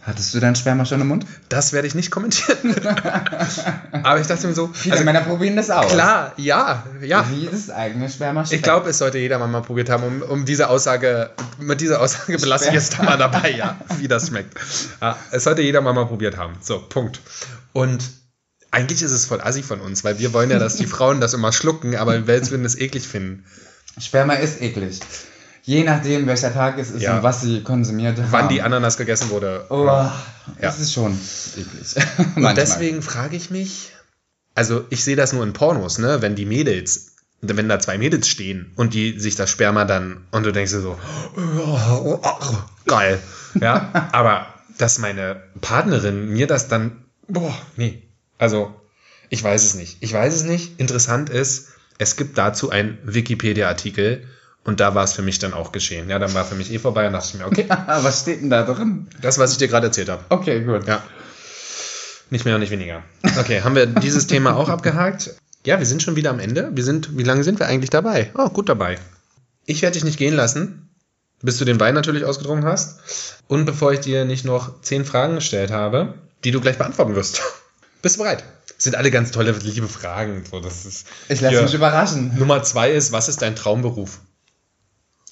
[SPEAKER 2] Hattest du dein Sperma schon im Mund?
[SPEAKER 1] das werde ich nicht kommentieren. Aber ich dachte mir so,
[SPEAKER 2] Viele
[SPEAKER 1] also,
[SPEAKER 2] Männer probieren das aus.
[SPEAKER 1] klar, ja, ja.
[SPEAKER 2] Wie das eigene Sperma
[SPEAKER 1] Ich
[SPEAKER 2] schmeckt.
[SPEAKER 1] glaube, es sollte jeder mal probiert haben, um, um diese Aussage, mit dieser Aussage belasse ich jetzt da mal dabei, ja, wie das schmeckt. Ja, es sollte jeder mal, mal probiert haben. So, Punkt. Und eigentlich ist es voll assi von uns, weil wir wollen ja, dass die Frauen das immer schlucken, aber Wels würden es eklig finden.
[SPEAKER 2] Sperma ist eklig. Je nachdem, welcher Tag es ist
[SPEAKER 1] Ja.
[SPEAKER 2] und was sie konsumiert haben.
[SPEAKER 1] Wann die Ananas gegessen wurde.
[SPEAKER 2] Oh,
[SPEAKER 1] Ja.
[SPEAKER 2] das ist schon eklig.
[SPEAKER 1] Und deswegen frage ich mich, also ich sehe das nur in Pornos, ne, wenn die Mädels, wenn da zwei Mädels stehen und die sich das Sperma dann, und du denkst dir so, oh, oh, geil, ja, aber dass meine Partnerin mir das dann, boah, nee, also ich weiß es nicht, ich weiß es nicht, interessant ist, es gibt dazu einen Wikipedia-Artikel und da war es für mich dann auch geschehen, ja, dann war für mich eh vorbei und dachte ich mir, okay,
[SPEAKER 2] was steht denn da drin?
[SPEAKER 1] das, was ich dir gerade erzählt habe.
[SPEAKER 2] Okay, gut.
[SPEAKER 1] Ja. Nicht mehr und nicht weniger. Okay, haben wir dieses Thema auch abgehakt? Ja, wir sind schon wieder am Ende. Wir sind, wie lange sind wir eigentlich dabei? Oh, gut dabei. Ich werde dich nicht gehen lassen, bis du den Wein natürlich ausgetrunken hast. Und bevor ich dir nicht noch zehn Fragen gestellt habe, die du gleich beantworten wirst. Bist du bereit? Sind alle ganz tolle, liebe Fragen. So, das ist,
[SPEAKER 2] Ich lasse mich überraschen.
[SPEAKER 1] Nummer zwei ist, was ist dein Traumberuf?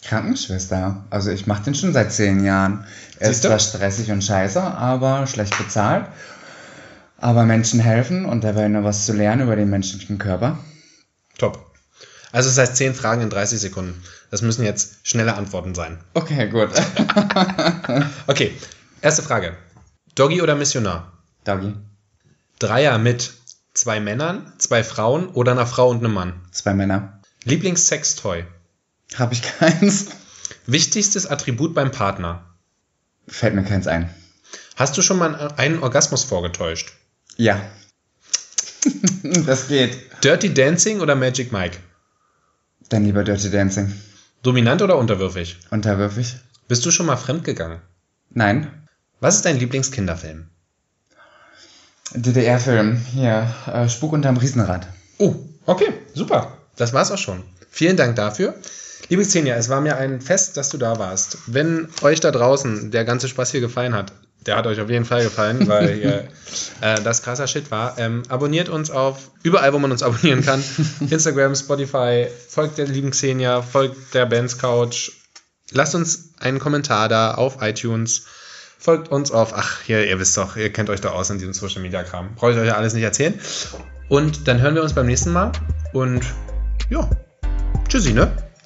[SPEAKER 2] Krankenschwester. Also ich mache den schon seit zehn Jahren. Er ist zwar stressig und scheiße, aber schlecht bezahlt. Aber Menschen helfen und dabei noch was zu lernen über den menschlichen Körper.
[SPEAKER 1] Top. Also das heißt zehn Fragen in 30 Sekunden. Das müssen jetzt schnelle Antworten sein.
[SPEAKER 2] Okay, gut.
[SPEAKER 1] Okay, erste Frage. Doggy oder Missionar?
[SPEAKER 2] Doggy.
[SPEAKER 1] Dreier mit zwei Männern, zwei Frauen oder einer Frau und einem Mann.
[SPEAKER 2] Zwei Männer.
[SPEAKER 1] Lieblingssextoy.
[SPEAKER 2] Habe ich keins?
[SPEAKER 1] Wichtigstes Attribut beim Partner.
[SPEAKER 2] Fällt mir keins ein.
[SPEAKER 1] Hast du schon mal einen Orgasmus vorgetäuscht?
[SPEAKER 2] Ja. das geht.
[SPEAKER 1] Dirty Dancing oder Magic Mike?
[SPEAKER 2] Dann lieber Dirty Dancing.
[SPEAKER 1] Dominant oder unterwürfig?
[SPEAKER 2] Unterwürfig?
[SPEAKER 1] Bist du schon mal fremdgegangen?
[SPEAKER 2] Nein.
[SPEAKER 1] Was ist dein Lieblingskinderfilm?
[SPEAKER 2] DDR-Film. Hier. Äh, Spuk unterm Riesenrad.
[SPEAKER 1] Oh, okay, super. Das war's auch schon. Vielen Dank dafür. Liebe Xenia, es war mir ein Fest, dass du da warst. Wenn euch da draußen der ganze Spaß hier gefallen hat, der hat euch auf jeden Fall gefallen, weil hier äh, das krasser Shit war. Ähm, abonniert uns auf überall, wo man uns abonnieren kann. Instagram, Spotify, folgt der lieben Xenia, folgt der Bands Couch. Lasst uns einen Kommentar da auf iTunes. Folgt uns auf, ach, hier, ihr wisst doch, ihr kennt euch da aus in diesem Social Media Kram. Brauche ich euch ja alles nicht erzählen. Und dann hören wir uns beim nächsten Mal. Und ja, tschüssi, ne?